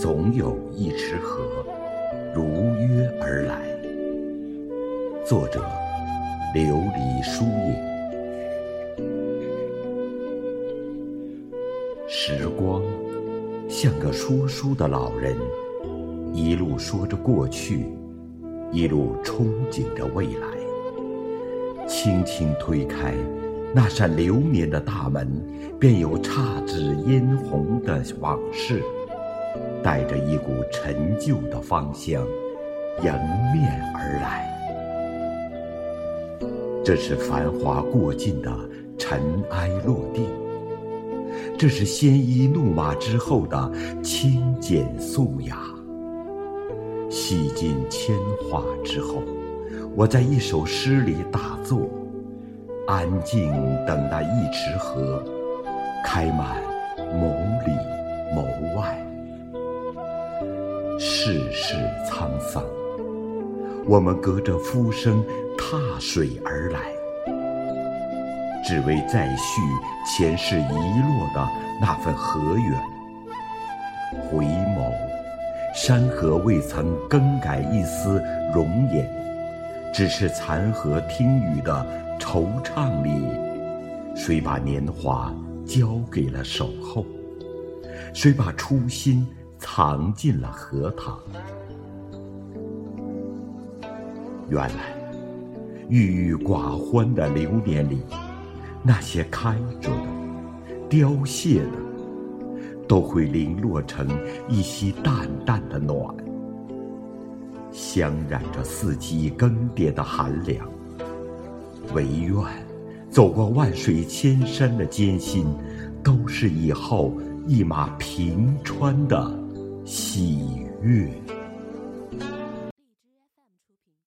总有一池河，如约而来。作者：琉璃书影。时光像个说书的老人，一路说着过去，一路憧憬着未来。轻轻推开那扇流年的大门，便有姹紫嫣红的往事。带着一股陈旧的芳香，迎面而来。这是繁华过尽的尘埃落定，这是鲜衣怒马之后的清简素雅。洗尽铅华之后，我在一首诗里打坐，安静等待一池荷，开满世事沧桑，我们隔着浮生踏水而来，只为再续前世遗落的那份河源。回眸，山河未曾更改一丝容颜，只是残荷听雨的惆怅里，谁把年华交给了守候？谁把初心？藏进了荷塘。原来，郁郁寡欢的流年里，那些开着的、凋谢的，都会零落成一袭淡淡的暖，香染着四季更迭的寒凉。唯愿走过万水千山的艰辛，都是以后一马平川的。喜悦。